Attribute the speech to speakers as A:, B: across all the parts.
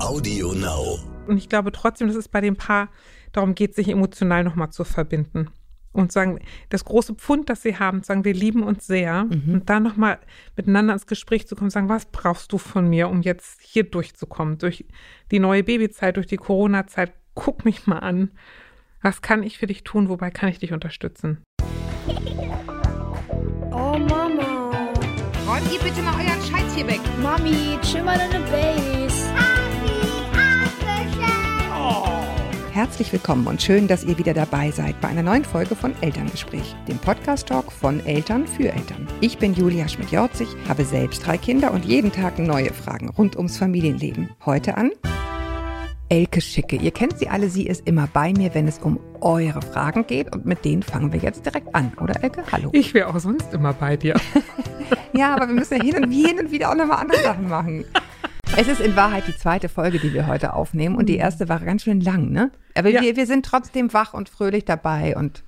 A: Audio Now.
B: Und ich glaube trotzdem, dass es bei dem Paar darum geht, sich emotional nochmal zu verbinden. Und sagen, das große Pfund, das sie haben, sagen, wir lieben uns sehr.
C: Mhm.
B: Und dann nochmal miteinander ins Gespräch zu kommen, sagen, was brauchst du von mir, um jetzt hier durchzukommen? Durch die neue Babyzeit, durch die Corona-Zeit, guck mich mal an. Was kann ich für dich tun? Wobei kann ich dich unterstützen?
D: Oh Mama.
E: Räumt ihr bitte mal euren Scheiß hier weg.
D: Mami, chill mal deine Base.
C: Herzlich willkommen und schön, dass ihr wieder dabei seid bei einer neuen Folge von Elterngespräch, dem Podcast-Talk von Eltern für Eltern. Ich bin Julia Schmidt-Jorzig, habe selbst drei Kinder und jeden Tag neue Fragen rund ums Familienleben. Heute an Elke Schicke. Ihr kennt sie alle, sie ist immer bei mir, wenn es um eure Fragen geht und mit denen fangen wir jetzt direkt an, oder Elke? Hallo.
B: Ich wäre auch sonst immer bei dir.
C: Ja, aber wir müssen ja hin und, hin und wieder auch nochmal andere Sachen machen. Es ist in Wahrheit die zweite Folge, die wir heute aufnehmen und die erste war ganz schön lang, ne? Aber
B: Ja.
C: wir, wir sind trotzdem wach und fröhlich dabei und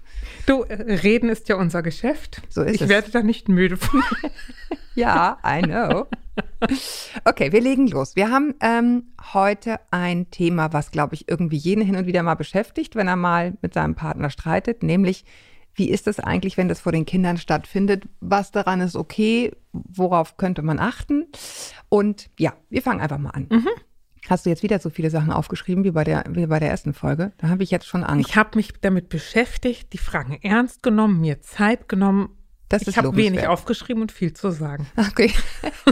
B: Du, äh, reden ist ja unser Geschäft.
C: So ist
B: ich
C: es.
B: werde da nicht müde von.
C: ja, I know. Okay, wir legen los. Wir haben ähm, heute ein Thema, was, glaube ich, irgendwie jeden hin und wieder mal beschäftigt, wenn er mal mit seinem Partner streitet, nämlich wie ist es eigentlich, wenn das vor den Kindern stattfindet? Was daran ist okay? Worauf könnte man achten? Und ja, wir fangen einfach mal an. Hast du jetzt wieder so viele Sachen aufgeschrieben wie bei der, wie bei der ersten Folge? Da habe ich jetzt schon Angst.
B: Ich habe mich damit beschäftigt, die Fragen ernst genommen, mir Zeit genommen.
C: Das
B: ich habe wenig aufgeschrieben und viel zu sagen.
C: Okay,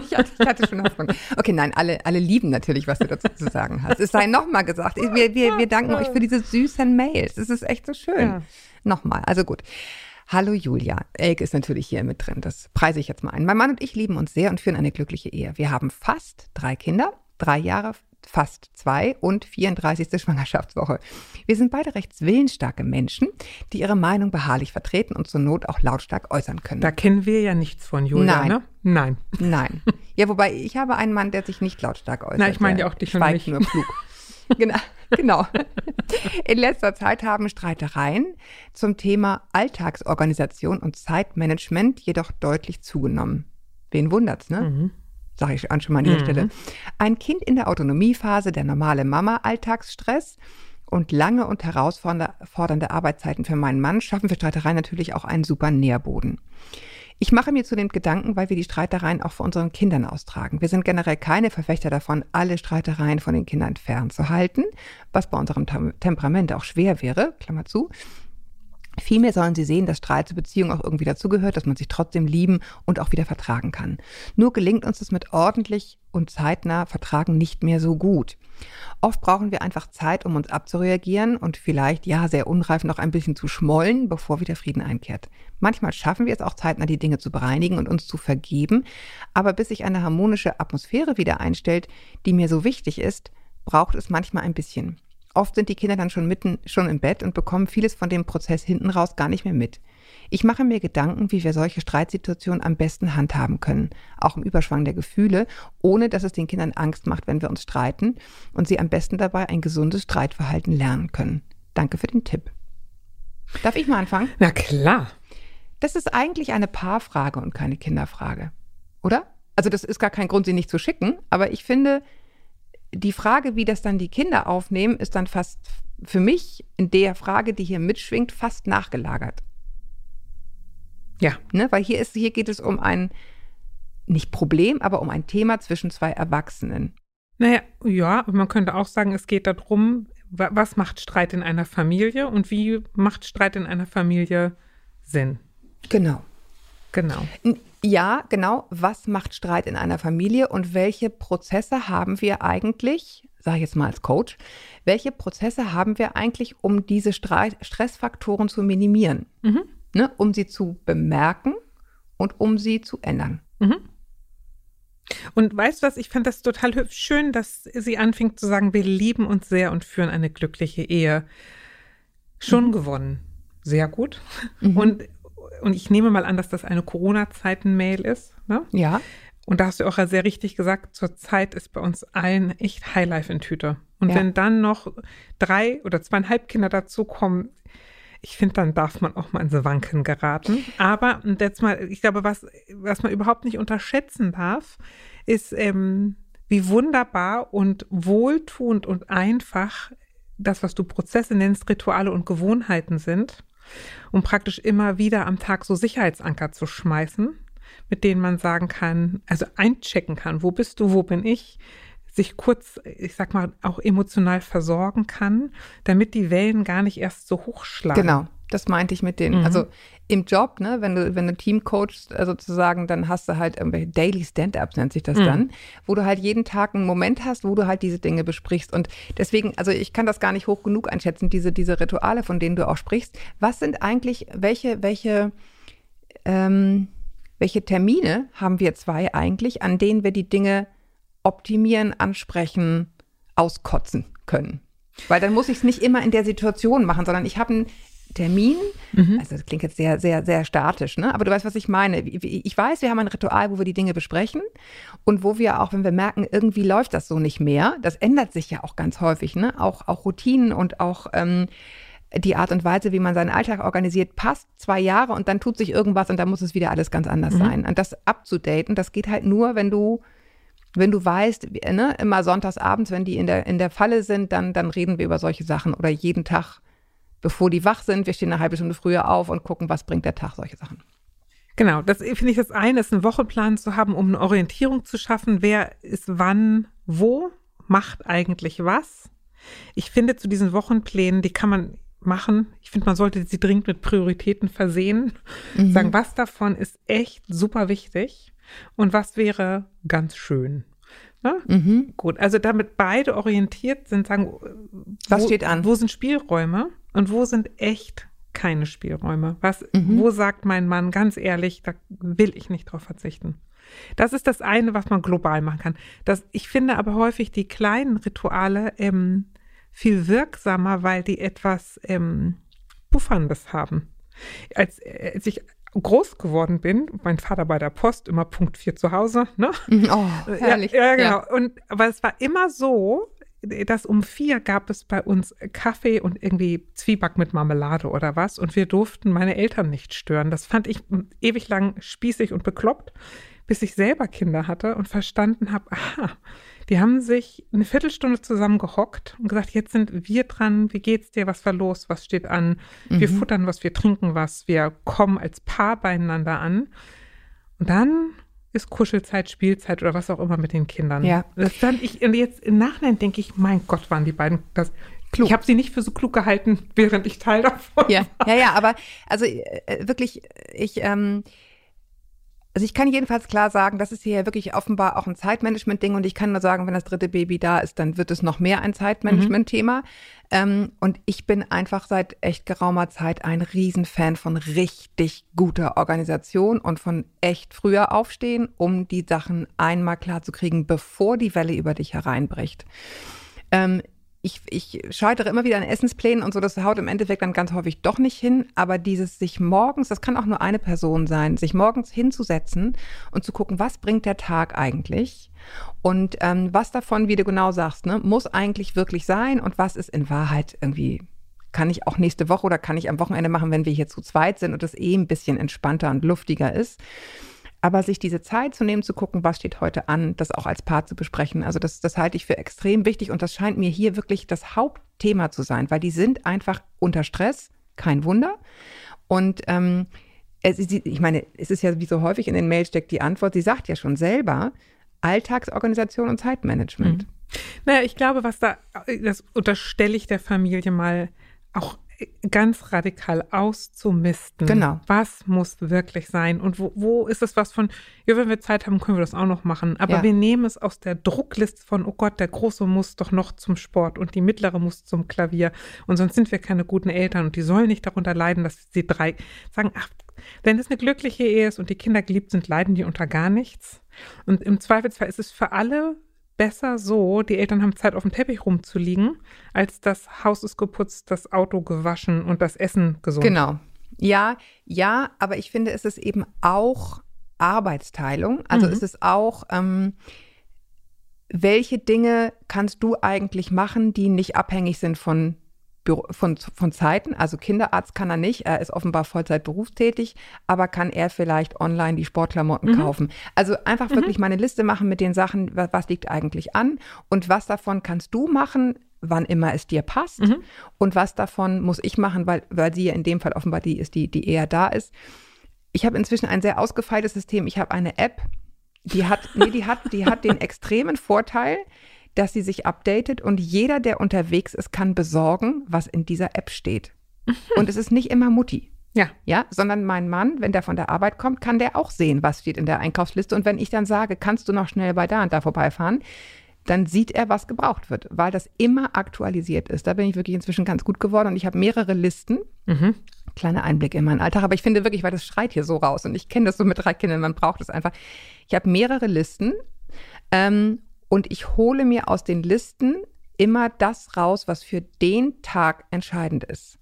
C: ich hatte, ich hatte schon Hoffnung. Okay, nein, alle, alle lieben natürlich, was du dazu zu sagen hast. Es sei nochmal gesagt. Wir, wir, wir danken euch für diese süßen Mails. Es ist echt so schön.
B: Ja.
C: Nochmal, also gut. Hallo Julia. Elke ist natürlich hier mit drin. Das preise ich jetzt mal ein. Mein Mann und ich lieben uns sehr und führen eine glückliche Ehe. Wir haben fast drei Kinder, drei Jahre, fast zwei und 34. Schwangerschaftswoche. Wir sind beide recht willensstarke Menschen, die ihre Meinung beharrlich vertreten und zur Not auch lautstark äußern können.
B: Da kennen wir ja nichts von, Julia,
C: Nein.
B: ne? Nein.
C: Nein. Ja, wobei ich habe einen Mann, der sich nicht lautstark äußert.
B: Na, ich meine ja auch dich und mich.
C: nur klug. genau, genau. In letzter Zeit haben Streitereien zum Thema Alltagsorganisation und Zeitmanagement jedoch deutlich zugenommen. Wen wundert's, ne?
B: Mhm.
C: Sage ich an schon mal an dieser Stelle. Ein Kind in der Autonomiephase, der normale Mama-Alltagsstress und lange und herausfordernde fordernde Arbeitszeiten für meinen Mann schaffen für Streitereien natürlich auch einen super Nährboden. Ich mache mir zudem Gedanken, weil wir die Streitereien auch vor unseren Kindern austragen. Wir sind generell keine Verfechter davon, alle Streitereien von den Kindern fernzuhalten, was bei unserem Tem Temperament auch schwer wäre, Klammer zu. Vielmehr sollen sie sehen, dass Streit zur Beziehung auch irgendwie dazugehört, dass man sich trotzdem lieben und auch wieder vertragen kann. Nur gelingt uns das mit ordentlich und zeitnah Vertragen nicht mehr so gut. Oft brauchen wir einfach Zeit, um uns abzureagieren und vielleicht, ja, sehr unreif noch ein bisschen zu schmollen, bevor wieder Frieden einkehrt. Manchmal schaffen wir es auch zeitnah, die Dinge zu bereinigen und uns zu vergeben, aber bis sich eine harmonische Atmosphäre wieder einstellt, die mir so wichtig ist, braucht es manchmal ein bisschen. Oft sind die Kinder dann schon mitten, schon im Bett und bekommen vieles von dem Prozess hinten raus gar nicht mehr mit. Ich mache mir Gedanken, wie wir solche Streitsituationen am besten handhaben können, auch im Überschwang der Gefühle, ohne dass es den Kindern Angst macht, wenn wir uns streiten und sie am besten dabei ein gesundes Streitverhalten lernen können. Danke für den Tipp. Darf ich mal anfangen?
B: Na klar.
C: Das ist eigentlich eine Paarfrage und keine Kinderfrage, oder? Also das ist gar kein Grund, sie nicht zu schicken, aber ich finde, die Frage, wie das dann die Kinder aufnehmen, ist dann fast für mich in der Frage, die hier mitschwingt, fast nachgelagert.
B: Ja.
C: Ne? Weil hier, ist, hier geht es um ein, nicht Problem, aber um ein Thema zwischen zwei Erwachsenen.
B: Naja, ja, man könnte auch sagen, es geht darum, wa- was macht Streit in einer Familie und wie macht Streit in einer Familie Sinn.
C: Genau.
B: Genau.
C: Ja, genau. Was macht Streit in einer Familie und welche Prozesse haben wir eigentlich, sage ich jetzt mal als Coach, welche Prozesse haben wir eigentlich, um diese Streit Stressfaktoren zu minimieren?
B: Mhm.
C: Ne? Um sie zu bemerken und um sie zu ändern.
B: Mhm. Und weißt du was, ich fand das total hübsch, schön, dass sie anfing zu sagen, wir lieben uns sehr und führen eine glückliche Ehe. Schon gewonnen. Sehr gut. Und, und ich nehme mal an, dass das eine Corona-Zeiten-Mail ist. Ne?
C: Ja.
B: Und da hast du auch ja sehr richtig gesagt, zurzeit ist bei uns allen echt Highlife in Tüte. Und
C: Ja.
B: wenn dann noch drei oder zweieinhalb Kinder dazukommen, ich finde, dann darf man auch mal ins Wanken geraten. Aber und jetzt mal, ich glaube, was, was man überhaupt nicht unterschätzen darf, ist, ähm, wie wunderbar und wohltuend und einfach das, was du Prozesse nennst, Rituale und Gewohnheiten sind, um praktisch immer wieder am Tag so Sicherheitsanker zu schmeißen, mit denen man sagen kann, also einchecken kann, wo bist du, wo bin ich, sich kurz, ich sag mal, auch emotional versorgen kann, damit die Wellen gar nicht erst so hochschlagen.
C: Genau, das meinte ich mit den,
B: Mhm.
C: also im Job, ne, wenn du, wenn du Team coachst, äh, sozusagen, dann hast du halt irgendwelche Daily Stand-Ups, nennt sich das
B: Mhm.
C: dann, wo du halt jeden Tag einen Moment hast, wo du halt diese Dinge besprichst. Und deswegen, also ich kann das gar nicht hoch genug einschätzen, diese, diese Rituale, von denen du auch sprichst. Was sind eigentlich, welche, welche, ähm, welche Termine haben wir zwei eigentlich, an denen wir die Dinge optimieren, ansprechen, auskotzen können? Weil dann muss ich es nicht immer in der Situation machen, sondern ich habe einen Termin, also das klingt jetzt sehr, sehr, sehr statisch, ne? aber du weißt, was ich meine. Ich weiß, wir haben ein Ritual, wo wir die Dinge besprechen und wo wir auch, wenn wir merken, irgendwie läuft das so nicht mehr, das ändert sich ja auch ganz häufig, ne? auch, auch Routinen und auch ähm, die Art und Weise, wie man seinen Alltag organisiert, passt zwei Jahre und dann tut sich irgendwas und dann muss es wieder alles ganz anders sein. Und das abzudaten, das geht halt nur, wenn du wenn du weißt, ne, immer sonntags abends, wenn die in der, in der Falle sind, dann, dann reden wir über solche Sachen oder jeden Tag, bevor die wach sind, wir stehen eine halbe Stunde früher auf und gucken, was bringt der Tag, solche Sachen.
B: Genau, das finde ich das eine, ist einen Wochenplan zu haben, um eine Orientierung zu schaffen, wer ist wann, wo, macht eigentlich was. Ich finde zu diesen Wochenplänen, die kann man machen. Ich finde, man sollte sie dringend mit Prioritäten versehen. Sagen, was davon ist echt super wichtig und was wäre ganz schön. Ne?
C: Mhm.
B: Gut, also damit beide orientiert sind, sagen,
C: Was
B: wo,
C: steht an?
B: Wo sind Spielräume und wo sind echt keine Spielräume? Was,
C: Mhm.
B: wo sagt mein Mann ganz ehrlich, da will ich nicht drauf verzichten? Das ist das eine, was man global machen kann. Das, ich finde aber häufig die kleinen Rituale ähm, viel wirksamer, weil die etwas ähm, Pufferndes haben. Als, äh, als ich groß geworden bin, mein Vater bei der Post, immer Punkt 4 zu Hause, ne?
C: Oh, herrlich.
B: Ja, ja genau. Und, aber es war immer so, dass um vier gab es bei uns Kaffee und irgendwie Zwieback mit Marmelade oder was. Und wir durften meine Eltern nicht stören. Das fand ich ewig lang spießig und bekloppt, bis ich selber Kinder hatte und verstanden habe, aha, die haben sich eine Viertelstunde zusammen gehockt und gesagt, jetzt sind wir dran, wie geht's dir, was war los, was steht an, wir futtern was, wir trinken was, wir kommen als Paar beieinander an. Und dann ist Kuschelzeit, Spielzeit oder was auch immer mit den Kindern.
C: Ja.
B: Das fand ich, und jetzt im Nachhinein denke ich, mein Gott, waren die beiden das.
C: Klug.
B: Ich habe sie nicht für so klug gehalten, während ich Teil davon
C: Ja, ja, ja, aber also äh, wirklich, ich, ähm, also ich kann jedenfalls klar sagen, das ist hier wirklich offenbar auch ein Zeitmanagement-Ding und ich kann nur sagen, wenn das dritte Baby da ist, dann wird es noch mehr ein Zeitmanagement-Thema. Ähm, und ich bin einfach seit echt geraumer Zeit ein Riesenfan von richtig guter Organisation und von echt früher aufstehen, um die Sachen einmal klar zu kriegen, bevor die Welle über dich hereinbricht. Ähm, ich, ich scheitere immer wieder an Essensplänen und so, das haut im Endeffekt dann ganz häufig doch nicht hin. Aber dieses sich morgens, das kann auch nur eine Person sein, sich morgens hinzusetzen und zu gucken, was bringt der Tag eigentlich? Und ähm, was davon, wie du genau sagst, ne, muss eigentlich wirklich sein und was ist in Wahrheit irgendwie, kann ich auch nächste Woche oder kann ich am Wochenende machen, wenn wir hier zu zweit sind und es eh ein bisschen entspannter und luftiger ist. Aber sich diese Zeit zu nehmen, zu gucken, was steht heute an, das auch als Paar zu besprechen, also das, das halte ich für extrem wichtig und das scheint mir hier wirklich das Hauptthema zu sein, weil die sind einfach unter Stress, kein Wunder. Und ähm, ist, ich meine, es ist ja wie so häufig in den Mails steckt die Antwort, sie sagt ja schon selber, Alltagsorganisation und Zeitmanagement.
B: Naja, ich glaube, was da, das unterstelle ich der Familie mal auch ganz radikal auszumisten.
C: Genau.
B: Was muss wirklich sein? Und wo, wo ist es was von, ja, wenn wir Zeit haben, können wir das auch noch machen. Aber
C: Ja.
B: wir nehmen es aus der Druckliste von, oh Gott, der Große muss doch noch zum Sport und die Mittlere muss zum Klavier. Und sonst sind wir keine guten Eltern und die sollen nicht darunter leiden, dass sie drei sagen, ach, wenn es eine glückliche Ehe ist und die Kinder geliebt sind, leiden die unter gar nichts. Und im Zweifelsfall ist es für alle besser so, die Eltern haben Zeit auf dem Teppich rumzuliegen, als das Haus ist geputzt, das Auto gewaschen und das Essen gesund.
C: Genau. Ja, ja, aber ich finde, es ist eben auch Arbeitsteilung. Also
B: Mhm.
C: es ist auch, ähm, welche Dinge kannst du eigentlich machen, die nicht abhängig sind von von, von Zeiten. Also Kinderarzt kann er nicht, er ist offenbar Vollzeit berufstätig, aber kann er vielleicht online die Sportklamotten
B: Mhm.
C: kaufen. Also einfach wirklich mal eine Liste machen mit den Sachen, was, was liegt eigentlich an und was davon kannst du machen, wann immer es dir passt
B: Mhm.
C: und was davon muss ich machen, weil, weil sie ja in dem Fall offenbar die ist, die, die eher da ist. Ich habe inzwischen ein sehr ausgefeiltes System. Ich habe eine App, die hat, nee, die hat, die hat den extremen Vorteil, dass sie sich updatet und jeder, der unterwegs ist, kann besorgen, was in dieser App steht. Und es ist nicht immer Mutti.
B: Ja.
C: Ja, sondern mein Mann, wenn der von der Arbeit kommt, kann der auch sehen, was steht in der Einkaufsliste. Und wenn ich dann sage, kannst du noch schnell bei da und da vorbeifahren, dann sieht er, was gebraucht wird, weil das immer aktualisiert ist. Da bin ich wirklich inzwischen ganz gut geworden und ich habe mehrere Listen.
B: Mhm.
C: Kleiner Einblick in meinen Alltag, aber ich finde wirklich, weil das schreit hier so raus und ich kenne das so mit drei Kindern, man braucht es einfach. Ich habe mehrere Listen ähm, und ich hole mir aus den Listen immer das raus, was für den Tag entscheidend ist.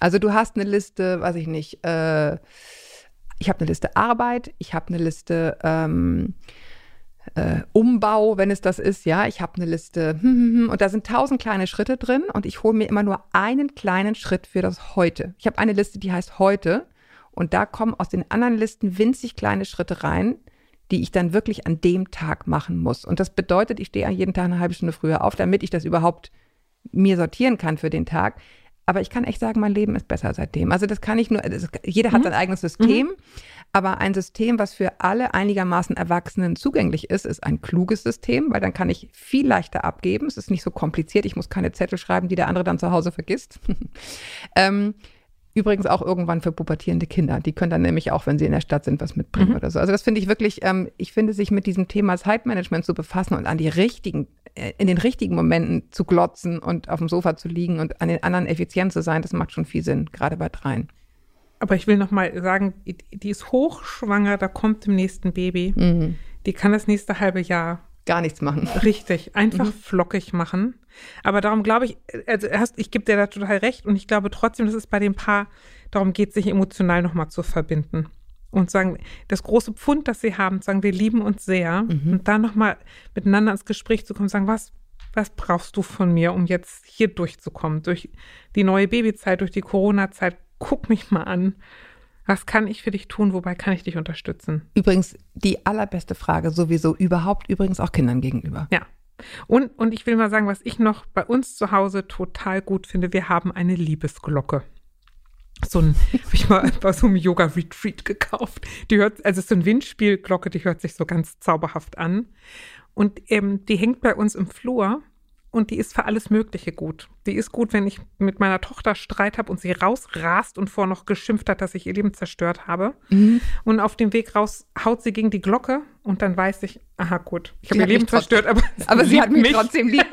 C: Also du hast eine Liste, weiß ich nicht, äh, ich habe eine Liste Arbeit, ich habe eine Liste ähm, äh, Umbau, wenn es das ist, ja, ich habe eine Liste hm, hm, hm, und da sind tausend kleine Schritte drin und ich hole mir immer nur einen kleinen Schritt für das Heute. Ich habe eine Liste, die heißt Heute und da kommen aus den anderen Listen winzig kleine Schritte rein, die ich dann wirklich an dem Tag machen muss. Und das bedeutet, ich stehe jeden Tag eine halbe Stunde früher auf, damit ich das überhaupt mir sortieren kann für den Tag. Aber ich kann echt sagen, mein Leben ist besser seitdem. Also das kann ich nur, das, jeder hat sein eigenes System, aber ein System, was für alle einigermaßen Erwachsenen zugänglich ist, ist ein kluges System, weil dann kann ich viel leichter abgeben. Es ist nicht so kompliziert, ich muss keine Zettel schreiben, die der andere dann zu Hause vergisst. ähm, Übrigens auch irgendwann für pubertierende Kinder. Die können dann nämlich auch, wenn sie in der Stadt sind, was mitbringen oder so. Also das finde ich wirklich, ähm, ich finde, sich mit diesem Thema Zeitmanagement zu befassen und an die richtigen, äh, in den richtigen Momenten zu glotzen und auf dem Sofa zu liegen und an den anderen effizient zu sein, das macht schon viel Sinn, gerade bei dreien.
B: Aber ich will noch mal sagen, die ist hochschwanger, da kommt im nächsten Baby.
C: Mhm.
B: Die kann das nächste halbe Jahr
C: Gar nichts machen.
B: richtig einfach
C: Mhm.
B: flockig machen. Aber darum glaube ich, also hast, ich gebe dir da total recht und ich glaube trotzdem, dass es bei dem Paar darum geht, sich emotional noch mal zu verbinden und sagen, das große Pfund, das sie haben, sagen, wir lieben uns sehr
C: Mhm.
B: und dann noch mal miteinander ins Gespräch zu kommen, sagen, was was brauchst du von mir, um jetzt hier durchzukommen, durch die neue Babyzeit, durch die Corona-Zeit? Guck mich mal an. Was kann ich für dich tun? Wobei kann ich dich unterstützen?
C: Übrigens, die allerbeste Frage sowieso überhaupt, übrigens auch Kindern gegenüber.
B: Ja. Und, und ich will mal sagen, was ich noch bei uns zu Hause total gut finde, wir haben eine Liebesglocke. So ein, habe ich mal bei so einem Yoga-Retreat gekauft. Die hört, also es ist so eine Windspielglocke, die hört sich so ganz zauberhaft an. Und ähm, die hängt bei uns im Flur und die ist für alles Mögliche gut. Die ist gut, wenn ich mit meiner Tochter Streit habe und sie rausrast und vorher noch geschimpft hat, dass ich ihr Leben zerstört habe.
C: Mhm.
B: Und auf dem Weg raus haut sie gegen die Glocke und dann weiß ich, aha gut, ich habe ihr Leben
C: mich
B: zerstört, aber,
C: Aber sie hat
B: liebt
C: mich trotzdem lieb.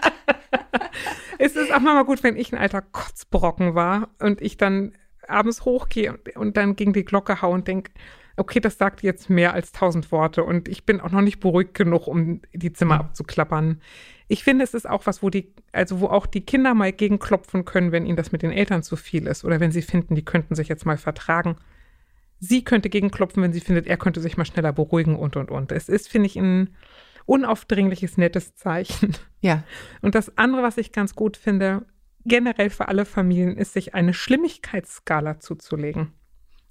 B: es ist auch mal gut, wenn ich ein alter Kotzbrocken war und ich dann abends hochgehe und, und dann gegen die Glocke hau und denke, okay, das sagt jetzt mehr als tausend Worte und ich bin auch noch nicht beruhigt genug, um die Zimmer abzuklappern. Ich finde, es ist auch was, wo die, also wo auch die Kinder mal gegenklopfen können, wenn ihnen das mit den Eltern zu viel ist oder wenn sie finden, die könnten sich jetzt mal vertragen. Sie könnte gegenklopfen, wenn sie findet, er könnte sich mal schneller beruhigen und und und. Es ist, finde ich, ein unaufdringliches, nettes Zeichen.
C: Ja.
B: Und das andere, was ich ganz gut finde, generell für alle Familien, ist, sich eine Schlimmigkeitsskala zuzulegen.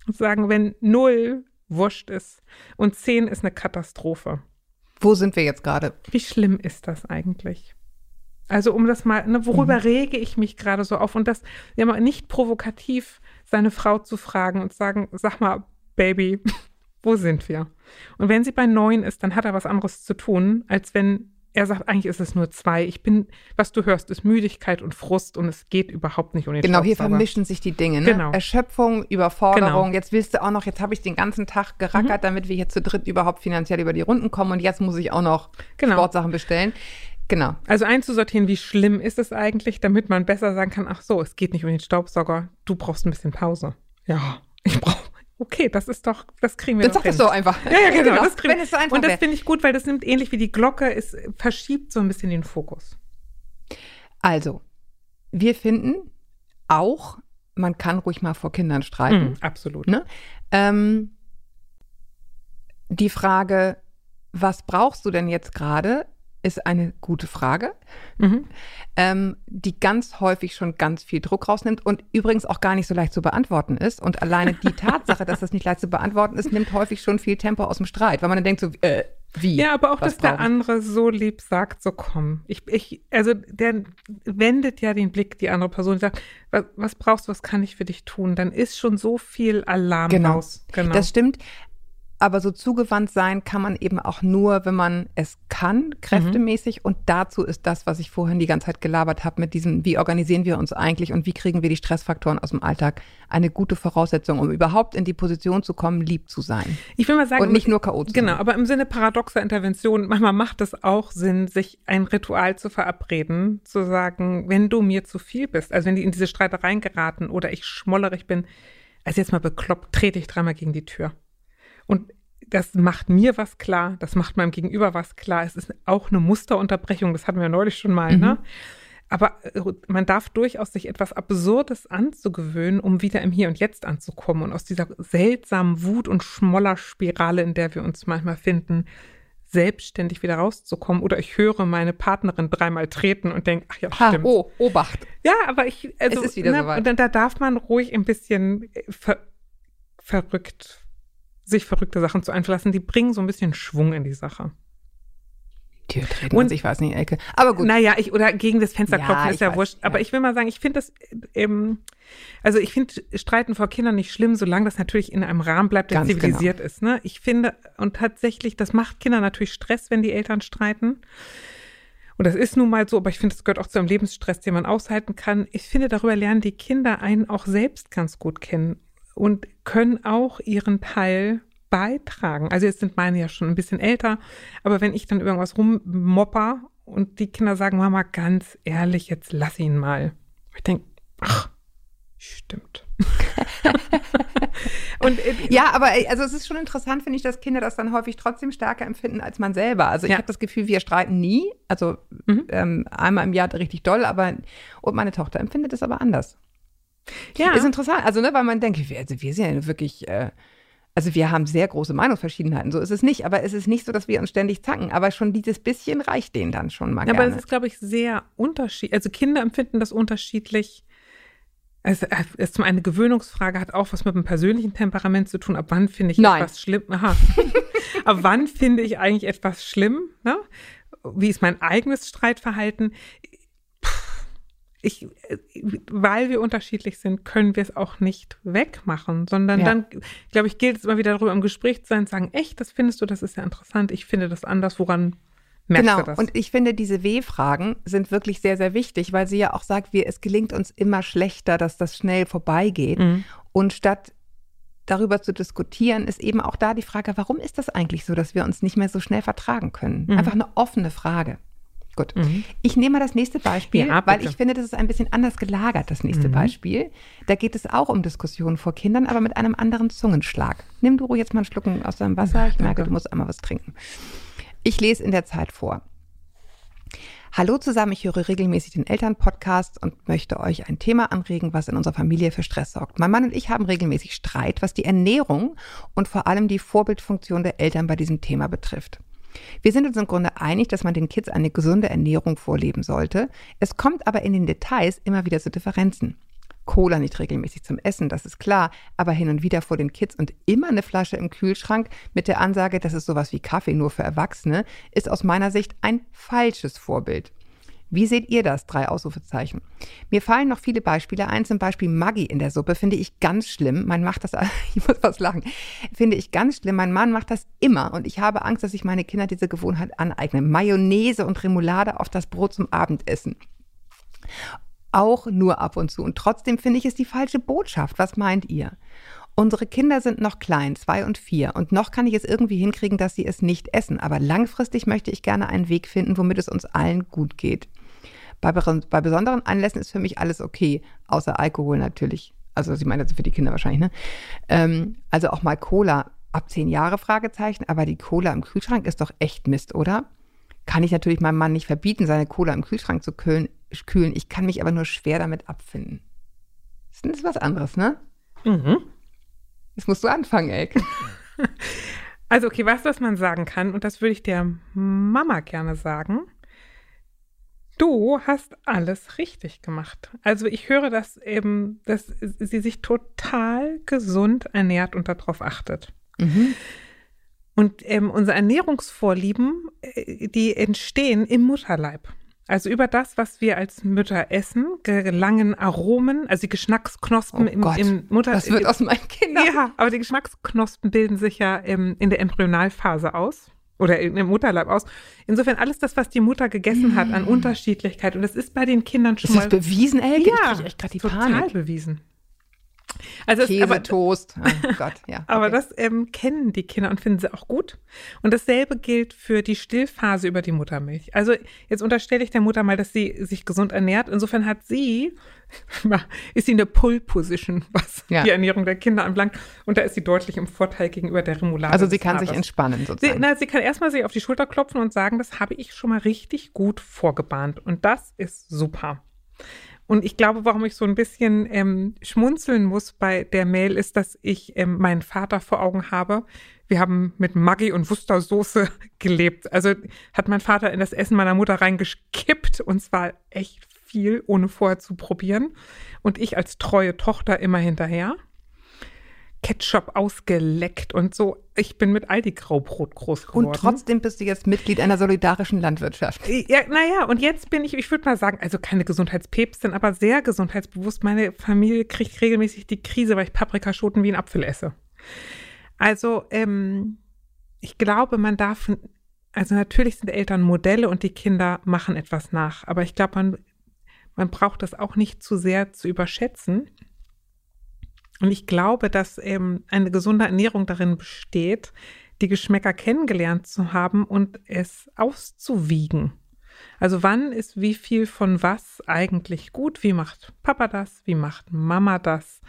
B: Und sagen, wenn null wurscht ist und zehn ist eine Katastrophe.
C: Wo sind wir jetzt gerade?
B: Wie schlimm ist das eigentlich? Also um das mal, ne, worüber rege ich mich gerade so auf? Und das ja mal nicht provokativ seine Frau zu fragen und sagen, sag mal, Baby, wo sind wir? Und wenn sie bei neun ist, dann hat er was anderes zu tun, als wenn er sagt, eigentlich ist es nur zwei. Ich bin, was du hörst, ist Müdigkeit und Frust und es geht überhaupt nicht um den
C: Genau, hier vermischen sich die Dinge. Ne?
B: Genau.
C: Erschöpfung, Überforderung.
B: Genau.
C: Jetzt willst du auch noch, jetzt habe ich den ganzen Tag gerackert, damit wir hier zu dritt überhaupt finanziell über die Runden kommen und jetzt muss ich auch noch
B: Genau.
C: Sportsachen bestellen. Genau.
B: Also einzusortieren, wie schlimm ist es eigentlich, damit man besser sagen kann, ach so, es geht nicht um den Staubsauger, du brauchst ein bisschen Pause. Ja, ich brauche. Okay, das ist doch, das kriegen wir
C: Dann
B: doch
C: sag das
B: hin.
C: so einfach.
B: Ja, ja, genau. das kriegen
C: Wenn es so einfach
B: Und das finde ich gut, weil das nimmt ähnlich wie die Glocke, es verschiebt so ein bisschen den Fokus.
C: Also, wir finden auch, man kann ruhig mal vor Kindern streiten.
B: Mhm, absolut.
C: Ne? Ähm, die Frage, was brauchst du denn jetzt gerade, ist eine gute Frage,
B: Mhm.
C: ähm, die ganz häufig schon ganz viel Druck rausnimmt und übrigens auch gar nicht so leicht zu beantworten ist. Und alleine die Tatsache, dass das nicht leicht zu beantworten ist, nimmt häufig schon viel Tempo aus dem Streit, weil man dann denkt so, äh, wie?
B: Ja, aber auch, dass der
C: brauche ich?
B: andere so lieb sagt, so komm. Ich, ich, also der wendet ja den Blick, die andere Person, sagt, was, was brauchst du, was kann ich für dich tun? Dann ist schon so viel Alarm
C: Genau.
B: raus. Genau.
C: Das stimmt. Aber so zugewandt sein kann man eben auch nur, wenn man es kann, kräftemäßig. Und dazu ist das, was ich vorhin die ganze Zeit gelabert habe, mit diesem, wie organisieren wir uns eigentlich und wie kriegen wir die Stressfaktoren aus dem Alltag, eine gute Voraussetzung, um überhaupt in die Position zu kommen, lieb zu sein.
B: ich will mal sagen,
C: Und nicht nur K.O. zu
B: Genau,
C: sein.
B: aber im Sinne paradoxer Intervention, manchmal macht es auch Sinn, sich ein Ritual zu verabreden, zu sagen, wenn du mir zu viel bist, also wenn die in diese Streitereien geraten oder ich schmollerig bin, also jetzt mal bekloppt, trete ich dreimal gegen die Tür. Und das macht mir was klar, das macht meinem Gegenüber was klar. Es ist auch eine Musterunterbrechung, das hatten wir neulich schon mal, ne? Aber äh, man darf durchaus sich etwas Absurdes anzugewöhnen, um wieder im Hier und Jetzt anzukommen und aus dieser seltsamen Wut- und Schmollerspirale, in der wir uns manchmal finden, selbstständig wieder rauszukommen. Oder ich höre meine Partnerin dreimal treten und denke, ach ja,
C: Ha,
B: stimmt.
C: oh, Obacht.
B: Ja, aber ich, also,
C: Es ist wieder
B: ne,
C: soweit.
B: da, da darf man ruhig ein bisschen äh, ver verrückt, sich verrückte Sachen zu einflassen. Die bringen so ein bisschen Schwung in die Sache.
C: Tür treten,
B: Und-
C: und ich weiß nicht, Ecke. Aber gut.
B: Naja, ich, oder gegen das Fenster
C: Ja,
B: klopfen, ist ja
C: weiß,
B: wurscht. Aber
C: ja.
B: ich will mal sagen, ich finde das, äh, ähm, also ich finde Streiten vor Kindern nicht schlimm, solange das natürlich in einem Rahmen bleibt, der
C: Ganz genau.
B: zivilisiert ist. Ne? Ich finde, und tatsächlich, das macht Kinder natürlich Stress, wenn die Eltern streiten. Und das ist nun mal so, aber ich finde, das gehört auch zu einem Lebensstress, den man aushalten kann. Ich finde, darüber lernen die Kinder einen auch selbst ganz gut kennen und können auch ihren Teil beitragen. Also jetzt sind meine ja schon ein bisschen älter, aber wenn ich dann irgendwas rummopper und die Kinder sagen, Mama, ganz ehrlich, jetzt lass ihn mal. Ich denke, ach, stimmt. und äh,
C: Ja, aber ey, also es ist schon interessant, finde ich, dass Kinder das dann häufig trotzdem stärker empfinden als man selber. Also ich
B: Ja.
C: habe das Gefühl, wir streiten nie. Also
B: Mhm.
C: ähm, einmal im Jahr richtig doll, aber und meine Tochter empfindet es aber anders.
B: Ja,
C: Ist interessant, also ne, weil man denkt, wir, also wir sind ja wirklich, äh, also wir haben sehr große Meinungsverschiedenheiten, so ist es nicht, aber es ist nicht so, dass wir uns ständig zacken, aber schon dieses bisschen reicht denen dann schon mal
B: Ja, aber es ist, glaube ich, sehr unterschiedlich. Also Kinder empfinden das unterschiedlich. Es ist zum einen eine Gewöhnungsfrage, hat auch was mit dem persönlichen Temperament zu tun. Ab wann finde ich
C: Nein.
B: etwas schlimm? Aha. Ab wann finde ich eigentlich etwas schlimm? Ne? Wie ist mein eigenes Streitverhalten? Ich, weil wir unterschiedlich sind, können wir es auch nicht wegmachen, sondern
C: Ja.
B: dann, glaube ich, gilt es immer wieder darüber im Gespräch zu sein, sagen, echt, das findest du, das ist ja interessant, ich finde das anders, woran merkst
C: Genau,
B: du das?
C: und ich finde, diese W-Fragen sind wirklich sehr, sehr wichtig, weil sie ja auch sagt, wir, es gelingt uns immer schlechter, dass das schnell vorbeigeht.
B: Mhm.
C: Und statt darüber zu diskutieren, ist eben auch da die Frage, warum ist das eigentlich so, dass wir uns nicht mehr so schnell vertragen können?
B: Mhm.
C: Einfach eine offene Frage. Gut.
B: Mhm.
C: Ich nehme mal das nächste Beispiel,
B: Ja,
C: weil ich finde, das ist ein bisschen anders gelagert, das nächste
B: Mhm.
C: Beispiel. Da geht es auch um Diskussionen vor Kindern, aber mit einem anderen Zungenschlag. Nimm du jetzt mal einen Schluck aus deinem Wasser. Ich merke,
B: danke.
C: du musst einmal was trinken. Ich lese in der Zeit vor. Hallo zusammen, ich höre regelmäßig den Elternpodcast und möchte euch ein Thema anregen, was in unserer Familie für Stress sorgt. Mein Mann und ich haben regelmäßig Streit, was die Ernährung und vor allem die Vorbildfunktion der Eltern bei diesem Thema betrifft. Wir sind uns im Grunde einig, dass man den Kids eine gesunde Ernährung vorleben sollte. Es kommt aber in den Details immer wieder zu Differenzen. Cola nicht regelmäßig zum Essen, das ist klar, aber hin und wieder vor den Kids und immer eine Flasche im Kühlschrank mit der Ansage, das ist sowas wie Kaffee nur für Erwachsene, ist aus meiner Sicht ein falsches Vorbild. Wie seht ihr das? Drei Ausrufezeichen. Mir fallen noch viele Beispiele ein. Zum Beispiel Maggi in der Suppe finde ich ganz schlimm. Man macht das, ich muss was lachen, finde ich ganz schlimm. Mein Mann macht das immer und ich habe Angst, dass sich meine Kinder diese Gewohnheit aneignen. Mayonnaise und Remoulade auf das Brot zum Abendessen. Auch nur ab und zu. Und trotzdem finde ich es die falsche Botschaft. Was meint ihr? Unsere Kinder sind noch klein, zwei und vier, und noch kann ich es irgendwie hinkriegen, dass sie es nicht essen. Aber langfristig möchte ich gerne einen Weg finden, womit es uns allen gut geht. Bei, be- bei besonderen Anlässen ist für mich alles okay, außer Alkohol natürlich. Also sie meint jetzt für die Kinder wahrscheinlich, ne? Ähm, also auch mal Cola ab zehn Jahre Fragezeichen, aber die Cola im Kühlschrank ist doch echt Mist, oder? Kann ich natürlich meinem Mann nicht verbieten, seine Cola im Kühlschrank zu kühlen. Ich kann mich aber nur schwer damit abfinden. Das ist was anderes, ne?
B: Mhm.
C: Jetzt musst du anfangen, Elke.
B: Also, okay, du, was man sagen kann? Und das würde ich der Mama gerne sagen. Du hast alles richtig gemacht. Also ich höre, dass eben, dass sie sich total gesund ernährt und darauf achtet.
C: Mhm.
B: Und ähm, unsere Ernährungsvorlieben, äh, die entstehen im Mutterleib. Also über das, was wir als Mütter essen, gelangen Aromen, also die Geschmacksknospen
C: Oh
B: im,
C: Gott,
B: im Mutter.
C: Was wird aus meinen Kindern?
B: ja, aber die Geschmacksknospen bilden sich ja im, in der Embryonalphase aus oder in- im Mutterleib aus. Insofern alles das, was die Mutter gegessen hat an Unterschiedlichkeit. Und das ist bei den Kindern schon
C: Mm. Ist das
B: mal
C: bewiesen, Elke?
B: ja,
C: ich echt gerade die
B: total
C: Panik.
B: bewiesen. Also
C: Käse,
B: aber,
C: Toast. Oh Gott, ja.
B: aber
C: okay.
B: das ähm, kennen die Kinder und finden sie auch gut. Und dasselbe gilt für die Stillphase über die Muttermilch. Also jetzt unterstelle ich der Mutter mal, dass sie sich gesund ernährt. Insofern hat sie, ist sie in der Pull-Position, was
C: Ja.
B: die Ernährung der Kinder anbelangt. Und da ist sie deutlich im Vorteil gegenüber der Remoulade.
C: Also sie kann sich entspannen
B: Sie,
C: sozusagen.
B: na, sie kann erstmal sich auf die Schulter klopfen und sagen, das habe ich schon mal richtig gut vorgebahnt. Und das ist super. Und ich glaube, warum ich so ein bisschen ähm, schmunzeln muss bei der Mail, ist, dass ich ähm, meinen Vater vor Augen habe. Wir haben mit Maggi und Wustersoße gelebt. Also hat mein Vater in das Essen meiner Mutter reingekippt und zwar echt viel, ohne vorher zu probieren. Und ich als treue Tochter immer hinterher. Ketchup ausgeleckt und so. Ich bin mit Aldi Graubrot groß geworden.
C: Und trotzdem bist du jetzt Mitglied einer solidarischen Landwirtschaft.
B: Ja, naja, und jetzt bin ich, ich würde mal sagen, also keine Gesundheitspäpstin, aber sehr gesundheitsbewusst. Meine Familie kriegt regelmäßig die Krise, weil ich Paprikaschoten wie ein Apfel esse. Also, ähm, ich glaube, man darf, also natürlich sind Eltern Modelle und die Kinder machen etwas nach, aber ich glaube, man, man braucht das auch nicht zu sehr zu überschätzen. Und ich glaube, dass ähm, eine gesunde Ernährung darin besteht, die Geschmäcker kennengelernt zu haben und es auszuwiegen. Also wann ist wie viel von was eigentlich gut? Wie macht Papa das? Wie macht Mama das?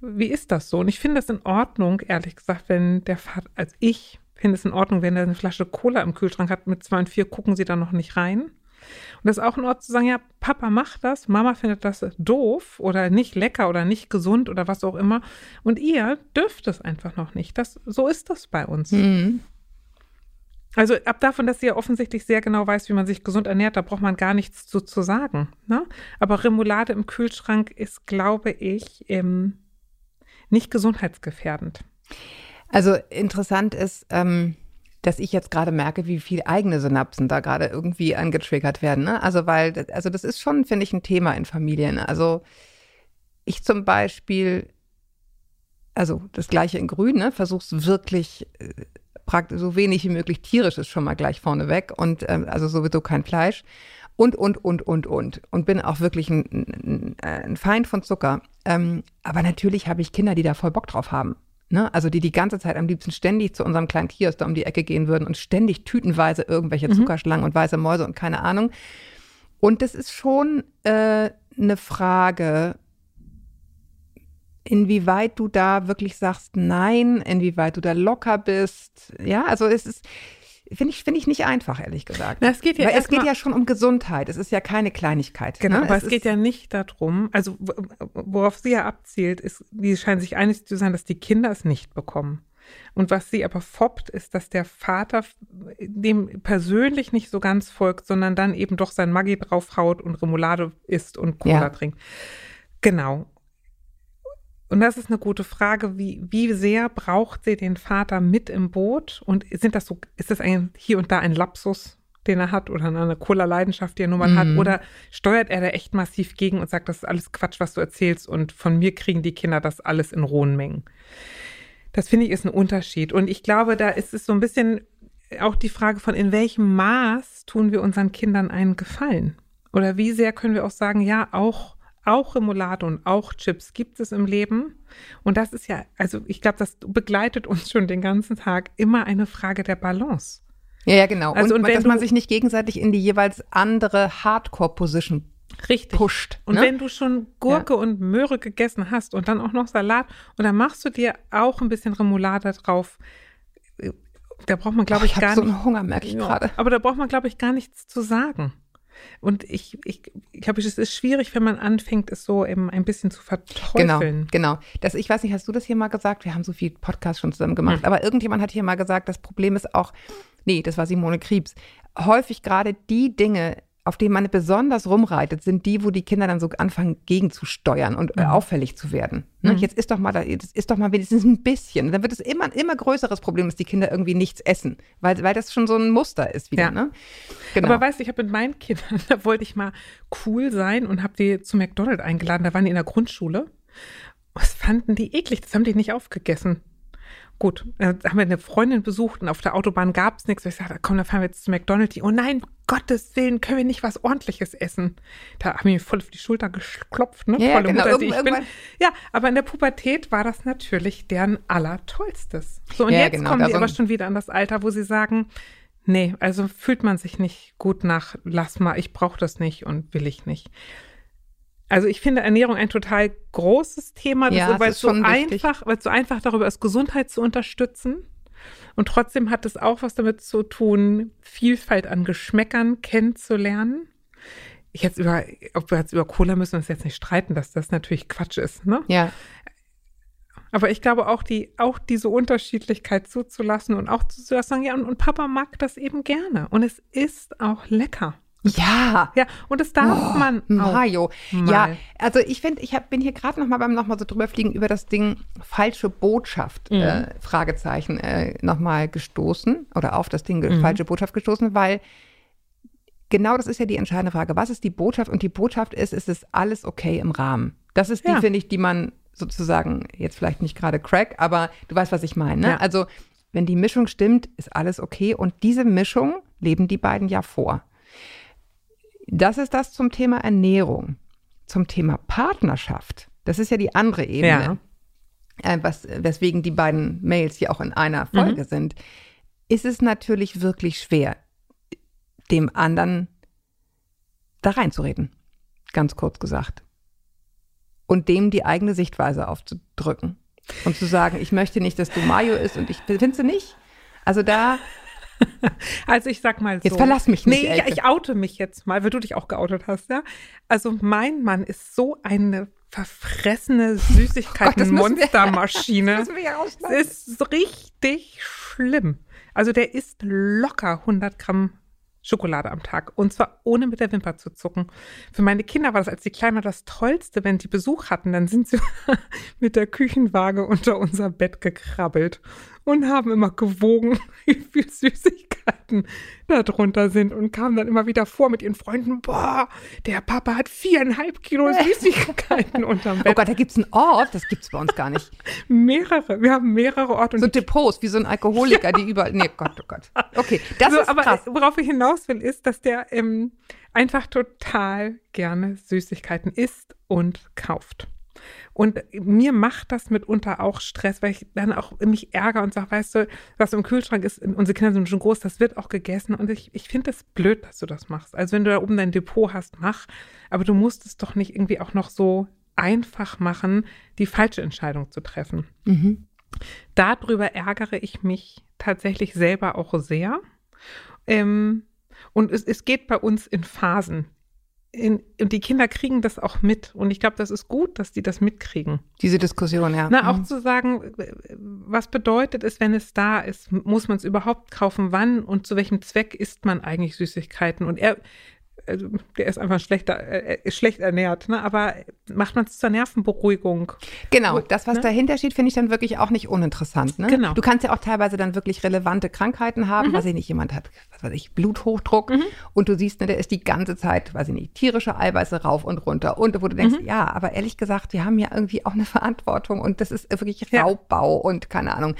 B: Wie ist das so? Und ich finde es in Ordnung, ehrlich gesagt, wenn der Vater, also ich finde es in Ordnung, wenn er eine Flasche Cola im Kühlschrank hat mit zwei und vier, gucken sie da noch nicht rein. Und das ist auch ein Ort zu sagen, ja, Papa macht das, Mama findet das doof oder nicht lecker oder nicht gesund oder was auch immer. Und ihr dürft es einfach noch nicht. Das, so ist das bei uns.
C: Mhm.
B: Also ab davon, dass sie ja offensichtlich sehr genau weiß, wie man sich gesund ernährt, da braucht man gar nichts zu, zu sagen. Ne? Aber Remoulade im Kühlschrank ist, glaube ich, ähm, nicht gesundheitsgefährdend.
C: Also interessant ist, ähm, dass ich jetzt gerade merke, wie viel eigene Synapsen da gerade irgendwie angetriggert werden. Ne? Also weil, also das ist schon, finde ich, ein Thema in Familien. Also ich zum Beispiel, also das gleiche in Grün, ne, versuch's wirklich äh, praktisch so wenig wie möglich tierisches schon mal gleich vorneweg und ähm, also sowieso kein Fleisch und, und, und, und, und. Und bin auch wirklich ein, ein, ein Feind von Zucker. Ähm, aber natürlich habe ich Kinder, die da voll Bock drauf haben. Ne? Also die die ganze Zeit am liebsten ständig zu unserem kleinen Kiosk da um die Ecke gehen würden und ständig tütenweise irgendwelche Zuckerschlangen und weiße Mäuse und keine Ahnung. Und das ist schon äh, eine Frage, inwieweit du da wirklich sagst nein, inwieweit du da locker bist. Ja, also es ist, finde ich, finde ich nicht einfach, ehrlich gesagt.
B: Na, es geht ja
C: Weil es geht ja schon um Gesundheit. Es ist ja keine Kleinigkeit.
B: Genau,
C: ne?
B: aber es,
C: ist-
B: geht ja nicht darum, also wo- worauf sie ja abzielt, ist, die scheinen sich einig zu sein, dass die Kinder es nicht bekommen. Und was sie aber foppt, ist, dass der Vater dem persönlich nicht so ganz folgt, sondern dann eben doch sein Maggi draufhaut und Remoulade isst und Cola
C: Ja.
B: trinkt. Genau. Und das ist eine gute Frage, wie, wie sehr braucht sie den Vater mit im Boot? Und sind das so, ist das ein, hier und da ein Lapsus, den er hat oder eine Cola-Leidenschaft, die er nun mal hat?
C: Mhm.
B: Oder steuert er da echt massiv gegen und sagt, das ist alles Quatsch, was du erzählst und von mir kriegen die Kinder das alles in rohen Mengen? Das finde ich ist ein Unterschied. Und ich glaube, da ist es so ein bisschen auch die Frage von, in welchem Maß tun wir unseren Kindern einen Gefallen? Oder wie sehr können wir auch sagen, ja, auch, auch Remoulade und auch Chips gibt es im Leben. Und das ist ja, also ich glaube, das begleitet uns schon den ganzen Tag immer eine Frage der Balance.
C: Ja, ja, genau.
B: Also,
C: und,
B: und
C: dass man sich nicht gegenseitig in die jeweils andere Hardcore-Position
B: Richtig.
C: pusht.
B: Und
C: ne?
B: wenn du schon Gurke und Möhre gegessen hast und dann auch noch Salat und dann machst du dir auch ein bisschen Remoulade drauf, äh, da braucht man, glaube
C: Oh,
B: ich,
C: ich
B: gar
C: so
B: nicht.
C: einen Hunger, merke ich
B: Ja,
C: gerade.
B: Aber da braucht man, glaube ich, gar nichts zu sagen. Und ich, ich, ich glaube, es ist schwierig, wenn man anfängt, es so eben ein bisschen zu
C: Genau,
B: verteufeln.
C: genau. Das, ich weiß nicht, hast du das hier mal gesagt? Wir haben so viel Podcasts schon zusammen gemacht.
B: Hm.
C: Aber irgendjemand hat hier mal gesagt, das Problem ist auch, nee, das war Simone Kriebs, häufig gerade die Dinge, auf denen man besonders rumreitet, sind die, wo die Kinder dann so anfangen, gegenzusteuern und äh,
B: Mhm.
C: auffällig zu werden. Ne?
B: Mhm.
C: Jetzt ist doch mal, da, jetzt ist doch mal wenigstens ein bisschen. Dann wird es immer ein immer größeres Problem, dass die Kinder irgendwie nichts essen, weil, weil das schon so ein Muster ist wieder.
B: Ja.
C: Ne? Genau.
B: Aber weißt du, ich habe mit meinen Kindern, da wollte ich mal cool sein und habe die zu McDonald's eingeladen. Da waren die in der Grundschule. Was fanden die eklig? Das haben die nicht aufgegessen. Gut, dann haben wir eine Freundin besucht und auf der Autobahn gab es nichts. Ich sagte, komm, dann fahren wir jetzt zu McDonald's. Die, oh nein, Gottes Willen, können wir nicht was Ordentliches essen? Da haben die mir voll auf die Schulter geklopft, ne?
C: Ja,
B: Volle
C: genau.
B: Mutter, die ich bin. Ja, aber in der Pubertät war das natürlich deren allertollstes. So, und
C: Ja,
B: jetzt
C: genau,
B: kommen
C: da
B: die aber schon wieder an das Alter, wo sie sagen, nee, also fühlt man sich nicht gut nach, lass mal, ich brauche das nicht und will ich nicht. Also ich finde Ernährung ein total großes Thema,
C: Ja, es
B: weil
C: ist
B: es so einfach, weil es so einfach darüber ist, Gesundheit zu unterstützen. Und trotzdem hat es auch was damit zu tun, Vielfalt an Geschmäckern kennenzulernen. Ich jetzt über, ob wir jetzt über Cola müssen wir uns jetzt nicht streiten, dass das natürlich Quatsch ist, ne?
C: ja.
B: Aber ich glaube auch die, auch diese Unterschiedlichkeit zuzulassen und auch zu sagen, ja, und, und Papa mag das eben gerne. Und es ist auch lecker.
C: Ja.
B: Ja, und das darf
C: Oh,
B: man.
C: Mario.
B: mal.
C: Ja, also ich finde, ich hab, bin hier gerade noch mal beim nochmal so drüber fliegen über das Ding falsche Botschaft,
B: Mhm.
C: äh, Fragezeichen, äh, nochmal gestoßen oder auf das Ding
B: Mhm.
C: falsche Botschaft gestoßen, weil genau das ist ja die entscheidende Frage. Was ist die Botschaft? Und die Botschaft ist, es ist alles okay im Rahmen. Das ist die,
B: Ja.
C: finde ich, die man sozusagen, jetzt vielleicht nicht gerade crack, aber du weißt, was ich meine. Ne?
B: Ja.
C: Also, wenn die Mischung stimmt, ist alles okay. Und diese Mischung leben die beiden ja vor. Das ist das zum Thema Ernährung. Zum Thema Partnerschaft. Das ist ja die andere Ebene. Äh, was, weswegen die beiden Mails hier auch in einer Folge sind. Ist es natürlich wirklich schwer, dem anderen da reinzureden. Ganz kurz gesagt. Und dem die eigene Sichtweise aufzudrücken. Und zu sagen, ich möchte nicht, dass du Mayo isst und ich findest du nicht? Also da,
B: Also ich sag mal so.
C: Jetzt verlass mich nicht,
B: Nee, ich, ich oute mich jetzt mal, weil du dich auch geoutet hast, ja. Also mein Mann ist so eine verfressene
C: das wir-
B: Süßigkeiten-Monstermaschine. Es
C: rausschneiden.
B: ist richtig schlimm. Also der isst locker 100 Gramm Schokolade am Tag. Und zwar ohne mit der Wimper zu zucken. Für meine Kinder war das, als die Kleinen war, das Tollste, wenn die Besuch hatten. Dann sind sie mit der Küchenwaage unter unser Bett gekrabbelt und haben immer gewogen, wie viel Süßigkeiten da drunter sind und kamen dann immer wieder vor mit ihren Freunden. Boah, der Papa hat viereinhalb Kilo Süßigkeiten unterm
C: Oh
B: Bett.
C: Gott, da gibt es einen Ort, das gibt es bei uns gar nicht.
B: Mehrere. Wir haben mehrere Orte. Und
C: So Depots, wie so ein Alkoholiker, die überall. Nee, Gott, oh Gott. Okay, das
B: so,
C: ist
B: aber
C: krass.
B: worauf ich hinaus will, ist, dass der ähm, einfach total gerne Süßigkeiten isst und kauft. Und mir macht das mitunter auch Stress, weil ich dann auch mich ärgere und sage, weißt du, was im Kühlschrank ist, unsere Kinder sind schon groß, das wird auch gegessen. Und ich, ich finde es blöd, dass du das machst. Also wenn du da oben dein Depot hast, mach. Aber du musst es doch nicht irgendwie auch noch so einfach machen, die falsche Entscheidung zu treffen.
C: Mhm.
B: Darüber ärgere ich mich tatsächlich selber auch sehr. Ähm, und es, es geht bei uns in Phasen. In, und die Kinder kriegen das auch mit. Und ich glaube, das ist gut, dass die das mitkriegen.
C: Diese Diskussion, ja.
B: Na, auch
C: Mhm.
B: zu sagen, was bedeutet es, wenn es da ist? Muss man es überhaupt kaufen? Wann und zu welchem Zweck isst man eigentlich Süßigkeiten? Und er, also, der ist einfach schlechter, äh, ist schlecht ernährt, ne? aber macht man es zur Nervenberuhigung?
C: Genau, das, was
B: ne?
C: dahinter steht, finde ich dann wirklich auch nicht uninteressant. Ne?
B: Genau.
C: Du kannst ja auch teilweise dann wirklich relevante Krankheiten haben,
B: Mhm.
C: weiß ich nicht, jemand hat, was weiß ich, Bluthochdruck und du siehst, ne, der ist die ganze Zeit, weiß ich nicht, tierische Eiweiße rauf und runter und wo du denkst,
B: Mhm.
C: ja, aber ehrlich gesagt, wir haben ja irgendwie auch eine Verantwortung und das ist wirklich
B: Ja.
C: Raubbau und keine Ahnung.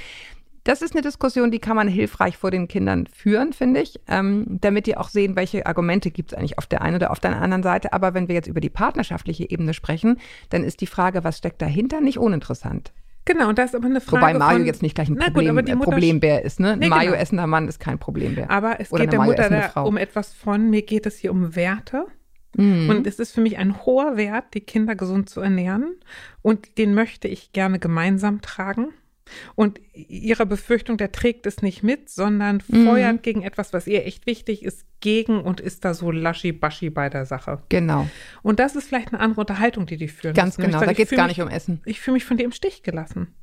C: Das ist eine Diskussion, die kann man hilfreich vor den Kindern führen, finde ich, ähm, damit die auch sehen, welche Argumente gibt es eigentlich auf der einen oder auf der anderen Seite. Aber wenn wir jetzt über die partnerschaftliche Ebene sprechen, dann ist die Frage, was steckt dahinter, nicht unninteressant.
B: Genau, und das ist aber eine Frage.
C: Wobei Mario
B: von,
C: jetzt nicht gleich ein
B: gut,
C: Problem, äh,
B: Mutter-
C: Problembär ist. Ne? Ein
B: Nee, genau.
C: essender Mann ist kein Problembär.
B: Aber es
C: Oder
B: geht der Mutter da um etwas von, mir geht es hier um Werte.
C: Mhm.
B: Und es ist für mich ein hoher Wert, die Kinder gesund zu ernähren. Und den möchte ich gerne gemeinsam tragen. Und ihre Befürchtung, der trägt es nicht mit, sondern
C: Mhm.
B: feuert gegen etwas, was ihr echt wichtig ist, gegen und ist da so laschi-baschi bei der Sache.
C: Genau,
B: Und das ist vielleicht eine andere Unterhaltung, die die führen.
C: ganz
B: müssen.
C: Genau.
B: sage,
C: Da geht es gar nicht um Essen.
B: Ich fühle mich von dir im Stich gelassen.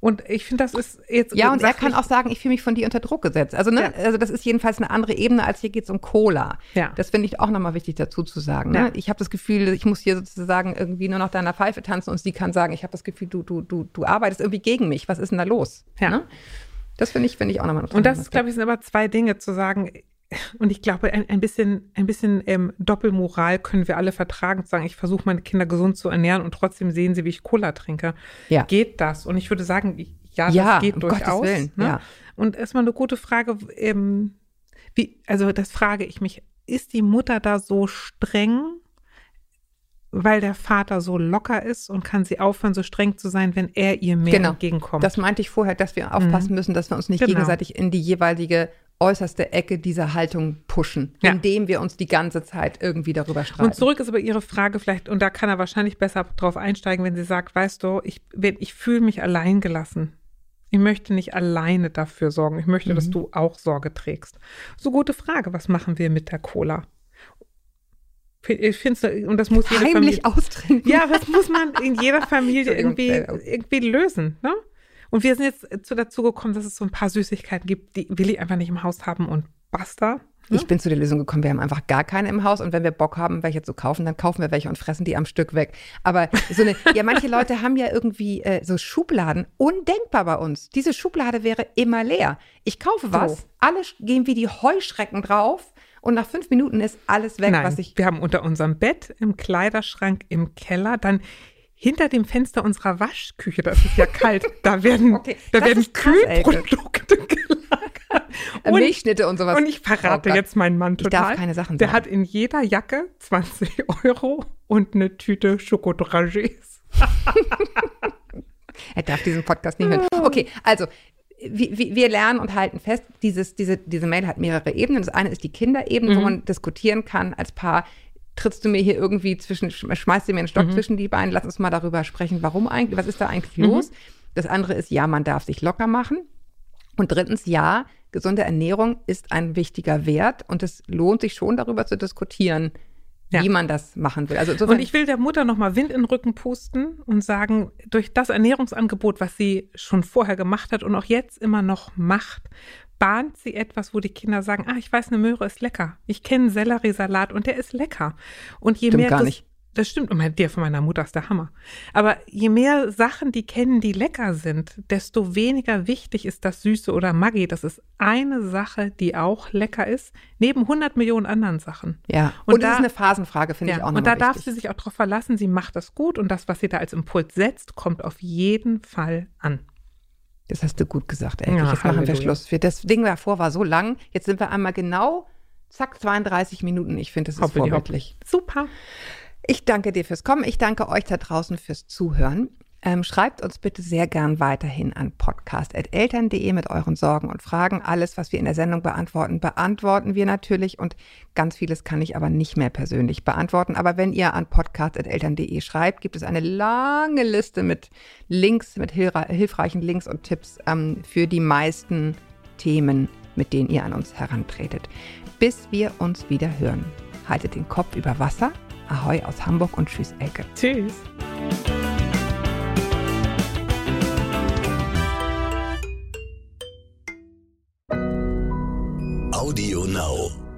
B: Und ich finde, das ist jetzt.
C: Ja, und er kann auch sagen, ich fühle mich von dir unter Druck gesetzt. Also, ne,
B: Ja.
C: also das ist jedenfalls eine andere Ebene, als hier geht es um Cola.
B: Ja.
C: Das finde ich auch nochmal wichtig dazu zu sagen.
B: Ja.
C: Ne? Ich habe das Gefühl, ich muss hier sozusagen irgendwie nur noch deiner Pfeife tanzen und sie kann sagen, ich habe das Gefühl, du, du, du, du arbeitest irgendwie gegen mich. Was ist denn da los?
B: Ja.
C: Ne? Das finde ich, finde ich auch nochmal
B: Und das glaube ich, sind aber zwei Dinge zu sagen. Und ich glaube, ein, ein bisschen, ein bisschen ähm, Doppelmoral können wir alle vertragen, zu sagen, ich versuche meine Kinder gesund zu ernähren und trotzdem sehen sie, wie ich Cola trinke.
C: Ja.
B: Geht das? Und ich würde sagen, ja,
C: Ja,
B: das geht
C: um
B: durchaus. Ne?
C: ja.
B: Und erstmal eine gute Frage, ähm, wie, also das frage ich mich, ist die Mutter da so streng, weil der Vater so locker ist und kann sie aufhören, so streng zu sein, wenn er ihr mehr
C: Genau.
B: entgegenkommt?
C: Das meinte ich vorher, dass wir aufpassen müssen, dass wir uns nicht
B: Genau.
C: gegenseitig in die jeweilige äußerste Ecke dieser Haltung pushen,
B: Ja.
C: indem wir uns die ganze Zeit irgendwie darüber streiten.
B: Und zurück ist aber Ihre Frage vielleicht, und da kann er wahrscheinlich besser drauf einsteigen, wenn sie sagt, weißt du, ich, ich fühle mich allein gelassen. Ich möchte nicht alleine dafür sorgen. Ich möchte,
C: Mhm.
B: dass du auch Sorge trägst. So gute Frage. Was machen wir mit der Cola? Ich finde und das muss jede
C: Heimlich
B: Familie,
C: austrinken.
B: ja, das muss man in jeder Familie irgendwie,
C: äh,
B: irgendwie lösen, ne? Und wir sind jetzt zu dazu gekommen, dass es so ein paar Süßigkeiten gibt, die will ich einfach nicht im Haus haben und basta. Ne?
C: Ich bin zu der Lösung gekommen, wir haben einfach gar keine im Haus und wenn wir Bock haben, welche zu kaufen, dann kaufen wir welche und fressen die am Stück weg. Aber so eine, ja, manche Leute haben ja irgendwie äh, so Schubladen, undenkbar bei uns. Diese Schublade wäre immer leer. Ich kaufe was,
B: So.
C: alle gehen wie die Heuschrecken drauf und nach fünf Minuten ist alles weg,
B: Nein,
C: was ich.
B: wir haben unter unserem Bett, im Kleiderschrank, im Keller, dann hinter dem Fenster unserer Waschküche, das ist ja kalt, da werden,
C: Okay,
B: da werden
C: krass.
B: Kühlprodukte gelagert.
C: Äh, Milchschnitte und sowas.
B: Und ich verrate
C: Oh
B: jetzt meinen Mann
C: Ich
B: total.
C: darf keine Sachen
B: Der
C: sagen.
B: hat in jeder Jacke 20 Euro und eine Tüte Schokodragés.
C: Er darf diesen Podcast nicht hören. Okay, also wir, lernen und halten fest, dieses, diese, diese Mail hat mehrere Ebenen. Das eine ist die Kinderebene, wo man diskutieren kann als Paar. Trittst du mir hier irgendwie zwischen, sch- schmeißt du mir einen Stock zwischen die Beine, lass uns mal darüber sprechen, warum eigentlich, was ist da eigentlich los? Das andere ist, ja, man darf sich locker machen. Und drittens, ja, gesunde Ernährung ist ein wichtiger Wert und es lohnt sich schon darüber zu diskutieren,
B: Ja.
C: wie man das machen will. Also
B: Und ich will der Mutter nochmal Wind in den Rücken pusten und sagen, durch das Ernährungsangebot, was sie schon vorher gemacht hat und auch jetzt immer noch macht, bahnt sie etwas, wo die Kinder sagen, ah, ich weiß, eine Möhre ist lecker. Ich kenne Selleriesalat und der ist lecker. Und je
C: Stimmt
B: mehr
C: gar
B: das,
C: nicht.
B: Das stimmt. Und der von meiner Mutter ist der Hammer. Aber je mehr Sachen die kennen, die lecker sind, desto weniger wichtig ist das Süße oder Maggi. Das ist eine Sache, die auch lecker ist, neben 100 Millionen anderen Sachen.
C: ja.
B: und
C: Und, das
B: da-
C: ist eine Phasenfrage, finde ich auch
B: und da darf
C: wichtig.
B: sie sich auch darauf verlassen, sie macht das gut und das, was sie da als Impuls setzt, kommt auf jeden Fall an.
C: Das hast du gut gesagt, Elke.
B: Ja,
C: Jetzt machen wir. Schluss. Wir, das Ding davor war so lang. Jetzt sind wir einmal genau, zack, 32 Minuten. Ich finde, das ist
B: Hoppeli hopp.
C: vorbildlich.
B: Super.
C: Ich danke dir fürs Kommen. Ich danke euch da draußen fürs Zuhören. Ähm, schreibt uns bitte sehr gern weiterhin an podcast.eltern.de mit euren Sorgen und Fragen. Alles, was wir in der Sendung beantworten, beantworten wir natürlich und ganz vieles kann ich aber nicht mehr persönlich beantworten. Aber wenn ihr an podcast.eltern.de schreibt, gibt es eine lange Liste mit Links, mit hilfreichen Links und Tipps ähm, für die meisten Themen, mit denen ihr an uns herantretet. Bis wir uns wieder hören. Haltet den Kopf über Wasser. Ahoi aus Hamburg und tschüss, Elke.
B: Tschüss.
A: Audio Now.